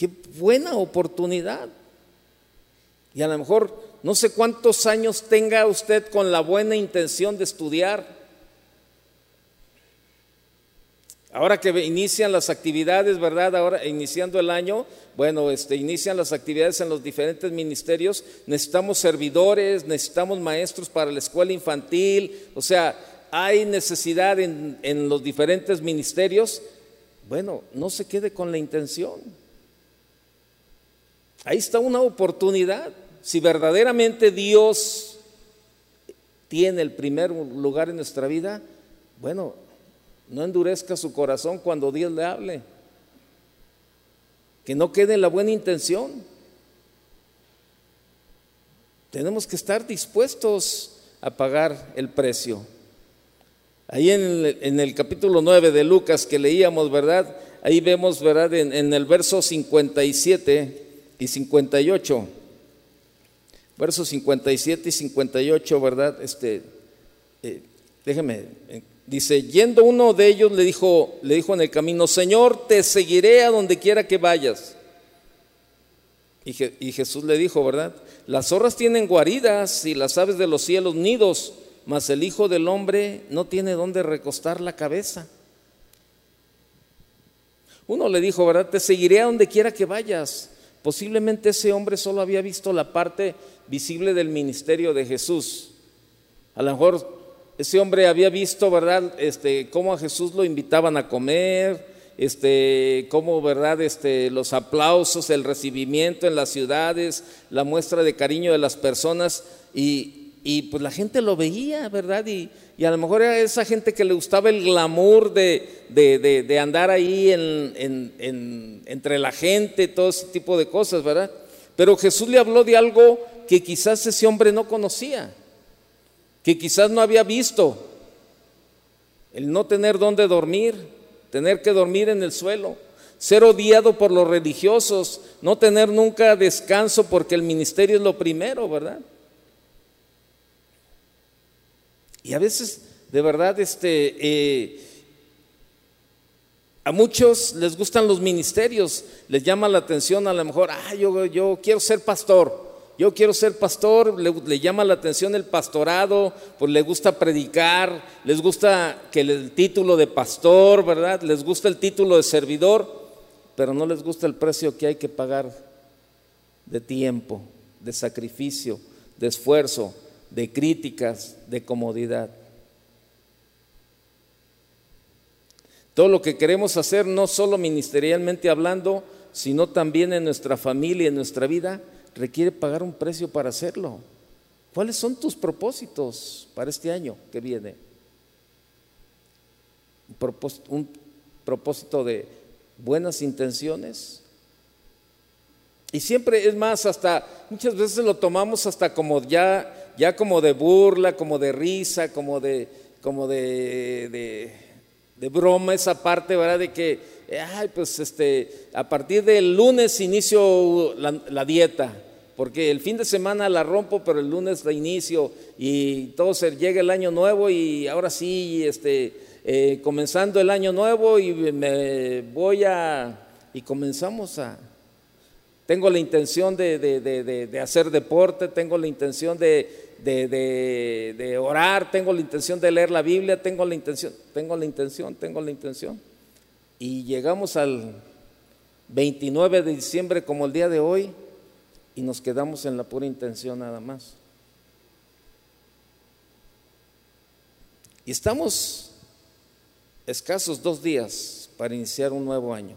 Qué buena oportunidad. Y a lo mejor no sé cuántos años tenga usted con la buena intención de estudiar. Ahora que inician las actividades, ¿verdad? Ahora iniciando el año, bueno, este, inician las actividades en los diferentes ministerios. Necesitamos servidores, necesitamos maestros para la escuela infantil. O sea, hay necesidad en, los diferentes ministerios, bueno, no se quede con la intención. Ahí está una oportunidad. Si verdaderamente Dios tiene el primer lugar en nuestra vida, bueno, no endurezca su corazón cuando Dios le hable. Que no quede la buena intención. Tenemos que estar dispuestos a pagar el precio. Ahí en el, capítulo 9 de Lucas que leíamos, ¿verdad? Ahí vemos, ¿verdad? En, el verso 57 y 58. Versos 57 y 58, ¿verdad? Este, eh, déjeme, eh, dice, yendo uno de ellos le dijo, le dijo en el camino, Señor, te seguiré a donde quiera que vayas. Y, y Jesús le dijo, ¿verdad? Las zorras tienen guaridas y las aves de los cielos nidos mas el Hijo del Hombre no tiene dónde recostar la cabeza. Uno le dijo, ¿verdad? Te seguiré a donde quiera que vayas. Posiblemente ese hombre solo había visto la parte visible del ministerio de Jesús. A lo mejor ese hombre había visto, ¿verdad? Este, cómo a Jesús lo invitaban a comer, este, cómo, ¿verdad? Este, los aplausos, el recibimiento en las ciudades, la muestra de cariño de las personas y, y pues la gente lo veía, ¿verdad? Y, a lo mejor era esa gente que le gustaba el glamour de, andar ahí entre la gente, todo ese tipo de cosas, ¿verdad? Pero Jesús le habló de algo que quizás ese hombre no conocía, que quizás no había visto. El no tener dónde dormir, tener que dormir en el suelo, ser odiado por los religiosos, no tener nunca descanso porque el ministerio es lo primero, ¿verdad? Y a veces, de verdad, este, eh, A muchos les gustan los ministerios, les llama la atención a lo mejor, ah, yo, yo quiero ser pastor, yo quiero ser pastor, le, llama la atención el pastorado, pues le gusta predicar, les gusta que el título de pastor, ¿verdad? Les gusta el título de servidor, pero no les gusta el precio que hay que pagar de tiempo, de sacrificio, de esfuerzo, de críticas, de comodidad. Todo lo que queremos hacer, no solo ministerialmente hablando, sino también en nuestra familia, en nuestra vida, requiere pagar un precio para hacerlo. ¿Cuáles son tus propósitos para este año que viene? Un propósito de buenas intenciones. Y siempre es más, hasta muchas veces lo tomamos hasta como ya, ya como de burla, como de risa, como de, como de de broma esa parte, ¿verdad? De que, ay, pues este, a partir del lunes inicio la, dieta, porque el fin de semana la rompo, pero el lunes la inicio y todo llega el año nuevo y ahora sí, este, eh, comenzando el año nuevo y me voy a, y comenzamos a, tengo la intención de, de hacer deporte, tengo la intención de de, orar, tengo la intención de leer la Biblia, tengo la intención, tengo la intención, tengo la intención. Y llegamos al 29 de diciembre como el día de hoy y nos quedamos en la pura intención nada más. Y estamos escasos dos días para iniciar un nuevo año.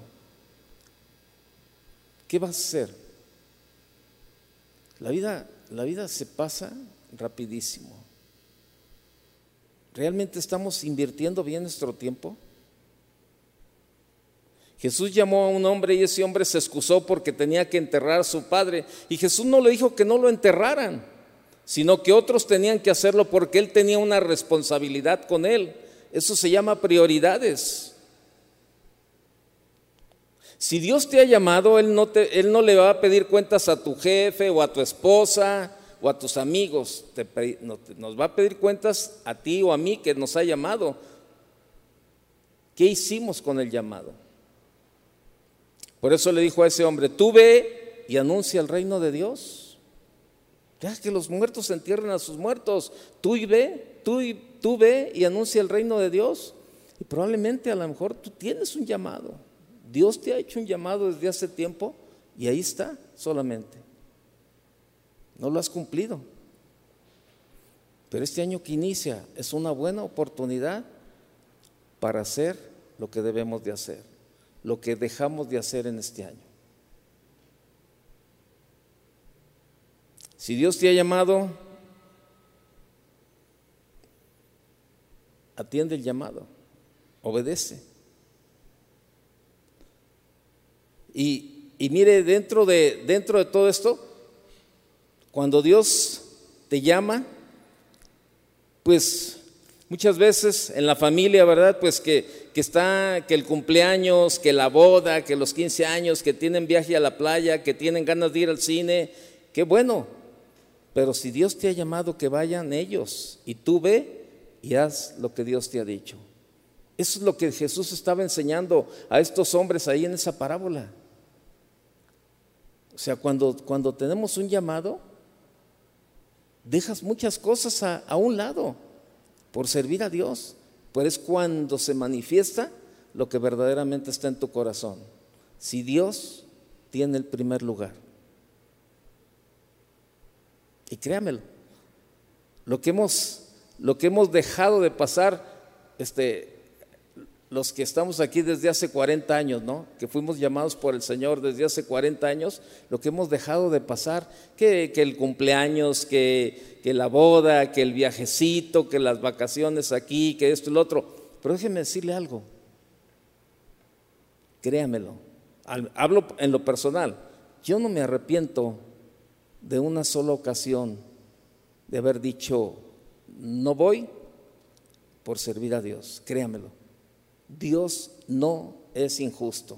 ¿Qué vas a hacer? La vida, la vida se pasa rapidísimo. ¿Realmente estamos invirtiendo bien nuestro tiempo? Jesús llamó a un hombre y ese hombre se excusó porque tenía que enterrar a su padre. Y Jesús no le dijo que no lo enterraran, sino que otros tenían que hacerlo porque él tenía una responsabilidad con él. Eso se llama prioridades. Si Dios te ha llamado, él no, te, él no le va a pedir cuentas a tu jefe o a tu esposa o a tus amigos, nos va a pedir cuentas a ti o a mí que nos ha llamado. ¿Qué hicimos con el llamado? Por eso le dijo a ese hombre, tú ve y anuncia el reino de Dios. Ya que los muertos entierren a sus muertos, tú y ve, tú, y, tú ve y anuncia el reino de Dios. Y probablemente a lo mejor tú tienes un llamado. Dios te ha hecho un llamado desde hace tiempo y ahí está solamente. No lo has cumplido. Pero este año que inicia es una buena oportunidad para hacer lo que debemos de hacer, lo que dejamos de hacer en este año. Si Dios te ha llamado, atiende el llamado, obedece. Y, y mire, dentro de, dentro de todo esto, cuando Dios te llama, pues muchas veces en la familia, ¿verdad? Pues que, está, que el cumpleaños, que la boda, que los 15 años, que tienen viaje a la playa, que tienen ganas de ir al cine, qué bueno. Pero si Dios te ha llamado que vayan ellos y tú ve y haz lo que Dios te ha dicho. Eso es lo que Jesús estaba enseñando a estos hombres ahí en esa parábola. O sea, cuando, cuando tenemos un llamado, dejas muchas cosas a, un lado por servir a Dios. Pues es cuando se manifiesta lo que verdaderamente está en tu corazón. Si Dios tiene el primer lugar. Y créamelo, lo que hemos, lo que hemos dejado de pasar, este, los que estamos aquí desde hace 40 años, ¿no? Que fuimos llamados por el Señor desde hace 40 años, lo que hemos dejado de pasar, que, el cumpleaños, que, que, la boda, que el viajecito, que las vacaciones aquí, que esto y lo otro. Pero déjeme decirle algo, créamelo, hablo en lo personal, yo no me arrepiento de una sola ocasión de haber dicho, no voy por servir a Dios, créamelo. Dios no es injusto.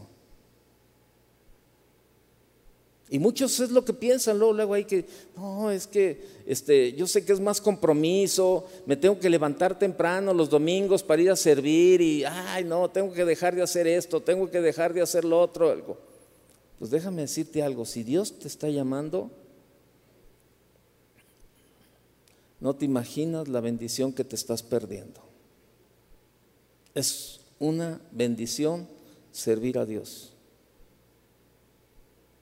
Y muchos es lo que piensan, luego, luego hay que, no, es que este, yo sé que es más compromiso, me tengo que levantar temprano los domingos para ir a servir y, ay, no, tengo que dejar de hacer esto, tengo que dejar de hacer lo otro, algo. Pues déjame decirte algo, si Dios te está llamando, no te imaginas la bendición que te estás perdiendo. Es una bendición servir a Dios.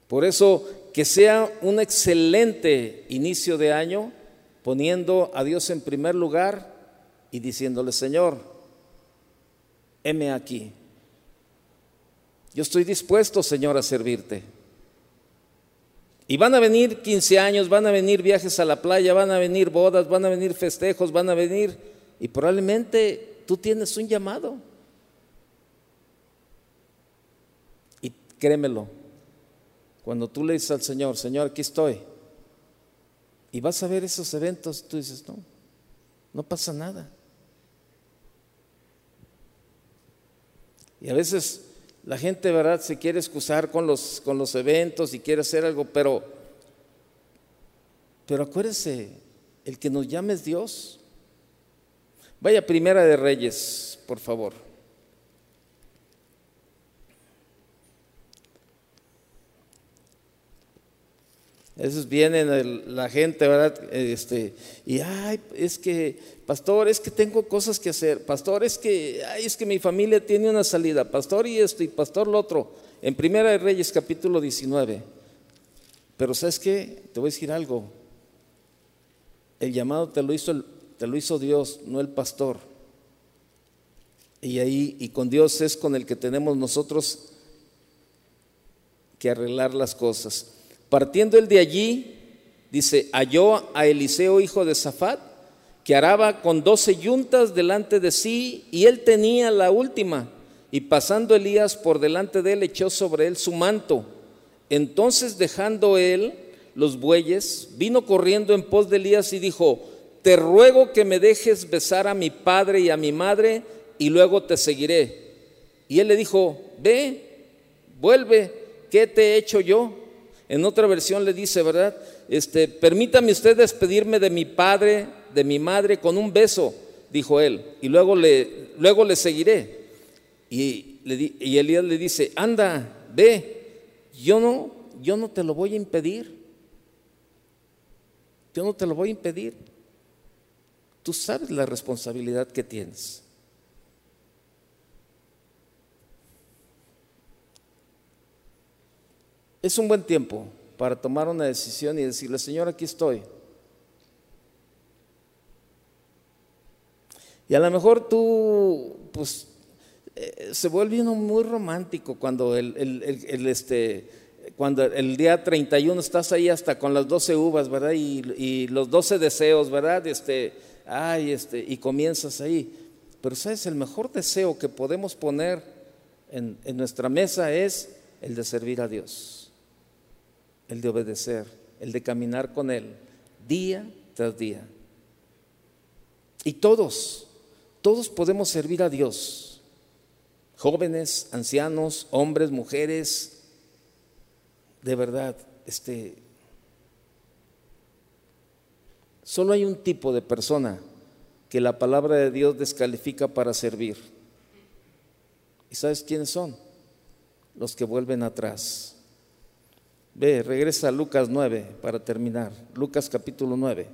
Por eso, que sea un excelente inicio de año, poniendo a Dios en primer lugar y diciéndole, Señor, heme aquí. Yo estoy dispuesto, Señor, a servirte. Y van a venir 15 años, van a venir viajes a la playa, van a venir bodas, van a venir festejos, van a venir... Y probablemente tú tienes un llamado. Y créemelo, cuando tú le dices al Señor, Señor, aquí estoy, y vas a ver esos eventos, tú dices, no, no pasa nada. Y a veces la gente, ¿verdad?, se quiere excusar con los, con los eventos y quiere hacer algo, pero, pero acuérdese, el que nos llame es Dios. Vaya primera de Reyes, por favor. A veces viene la gente, ¿verdad? Este, y ay, es que, pastor, es que tengo cosas que hacer. Pastor, es que, ay, es que mi familia tiene una salida. Pastor, y esto, y pastor, lo otro. En Primera de Reyes, capítulo 19. Pero ¿sabes qué? Te voy a decir algo. El llamado te lo hizo, te lo hizo Dios, no el pastor. Y ahí, y con Dios es con el que tenemos nosotros que arreglar las cosas. Partiendo él de allí, dice, halló a Eliseo, hijo de Safat, que araba con doce yuntas delante de sí, y él tenía la última. Y pasando Elías por delante de él, echó sobre él su manto. Entonces, dejando él los bueyes, vino corriendo en pos de Elías y dijo, te ruego que me dejes besar a mi padre y a mi madre, y luego te seguiré. Y él le dijo, ve, vuelve, ¿qué te he hecho yo? En otra versión le dice, ¿verdad? Este, permítame usted despedirme de mi padre, de mi madre, con un beso, dijo él, y luego le, luego le seguiré. Y, y Elías le dice, anda, ve, yo no, yo no te lo voy a impedir. Yo no te lo voy a impedir. Tú sabes la responsabilidad que tienes. Es un buen tiempo para tomar una decisión y decirle, Señor, aquí estoy. Y a lo mejor tú, pues, eh, se vuelve uno muy romántico cuando el, este, cuando el día 31 estás ahí hasta con las 12 uvas, ¿verdad? Y, los 12 deseos, ¿verdad? Este, ay, este, y comienzas ahí. Pero sabes, el mejor deseo que podemos poner en nuestra mesa es el de servir a Dios el de obedecer, el de caminar con Él día tras día. Y todos, todos podemos servir a Dios. Jóvenes, ancianos, hombres, mujeres, de verdad, este, solo hay un tipo de persona que la palabra de Dios descalifica para servir. ¿Y sabes quiénes son? Los que vuelven atrás Ve, regresa a Lucas 9 para terminar. Lucas capítulo 9.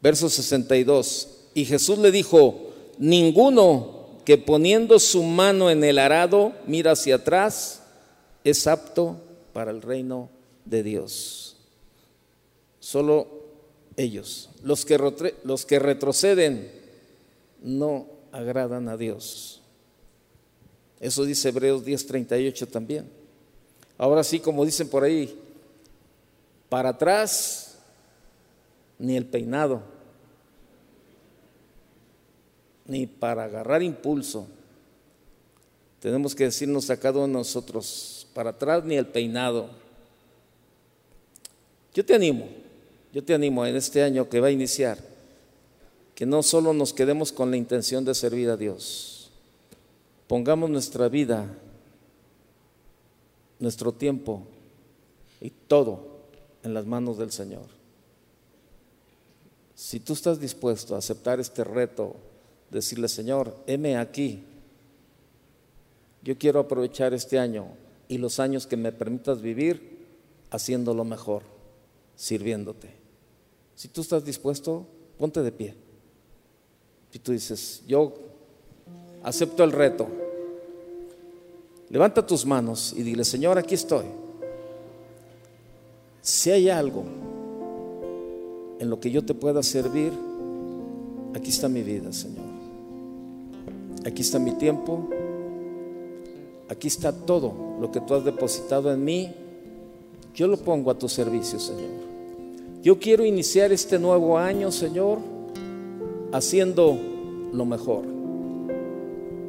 Verso 62. Y Jesús le dijo, ninguno que poniendo su mano en el arado mira hacia atrás es apto para el reino de Dios. Solo ellos, los que, los que retroceden, no agradan a Dios. Eso dice Hebreos 10:38 también. Ahora sí, como dicen por ahí, para atrás ni el peinado, ni para agarrar impulso. Tenemos que decirnos a cada uno de nosotros, para atrás ni el peinado. Yo te animo, yo te animo en este año que va a iniciar, que no solo nos quedemos con la intención de servir a Dios, pongamos nuestra vida nuestro tiempo y todo en las manos del Señor. Si tú estás dispuesto a aceptar este reto, decirle, Señor, heme aquí, yo quiero aprovechar este año y los años que me permitas vivir haciéndolo mejor, sirviéndote. Si tú estás dispuesto, ponte de pie. Si tú dices, yo acepto el reto, levanta tus manos y dile, Señor, aquí estoy. Si hay algo en lo que yo te pueda servir, aquí está mi vida, Señor. Aquí está mi tiempo. Aquí está todo lo que tú has depositado en mí. Yo lo pongo a tu servicio, Señor. Yo quiero iniciar este nuevo año, Señor, haciendo lo mejor,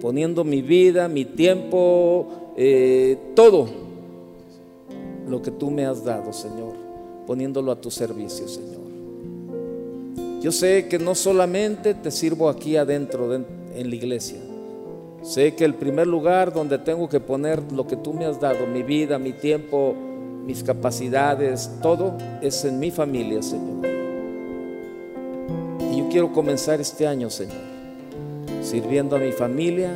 poniendo mi vida, mi tiempo, eh, todo lo que tú me has dado, Señor, poniéndolo a tu servicio, Señor. Yo sé que no solamente te sirvo aquí adentro en la iglesia, sé que el primer lugar donde tengo que poner lo que tú me has dado, mi vida, mi tiempo, mis capacidades, todo es en mi familia, Señor. Y yo quiero comenzar este año, Señor, sirviendo a mi familia,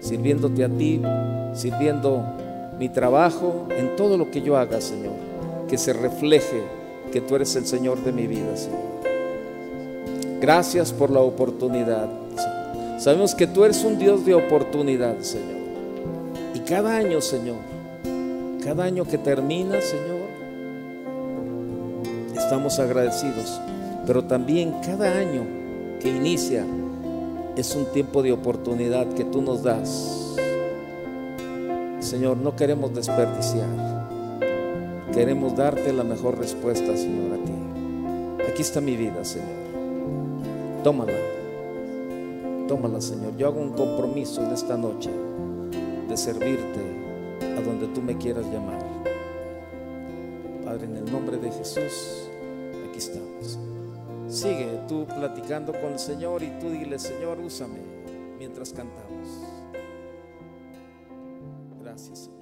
sirviéndote a ti, sirviendo mi trabajo, en todo lo que yo haga, Señor, que se refleje que tú eres el Señor de mi vida, Señor. Gracias por la oportunidad. Sabemos que tú eres un Dios de oportunidad, Señor. Y cada año, Señor, cada año que termina, Señor, estamos agradecidos. Pero también cada año que inicia es un tiempo de oportunidad que tú nos das. Señor, no queremos desperdiciar. Queremos darte la mejor respuesta, Señor, a ti. Aquí está mi vida, Señor. Tómala. Tómala, Señor. Yo hago un compromiso en esta noche de servirte a donde tú me quieras llamar. Padre, en el nombre de Jesús, aquí estamos. Sigue tú platicando con el Señor y tú dile, Señor, úsame mientras cantamos. Gracias.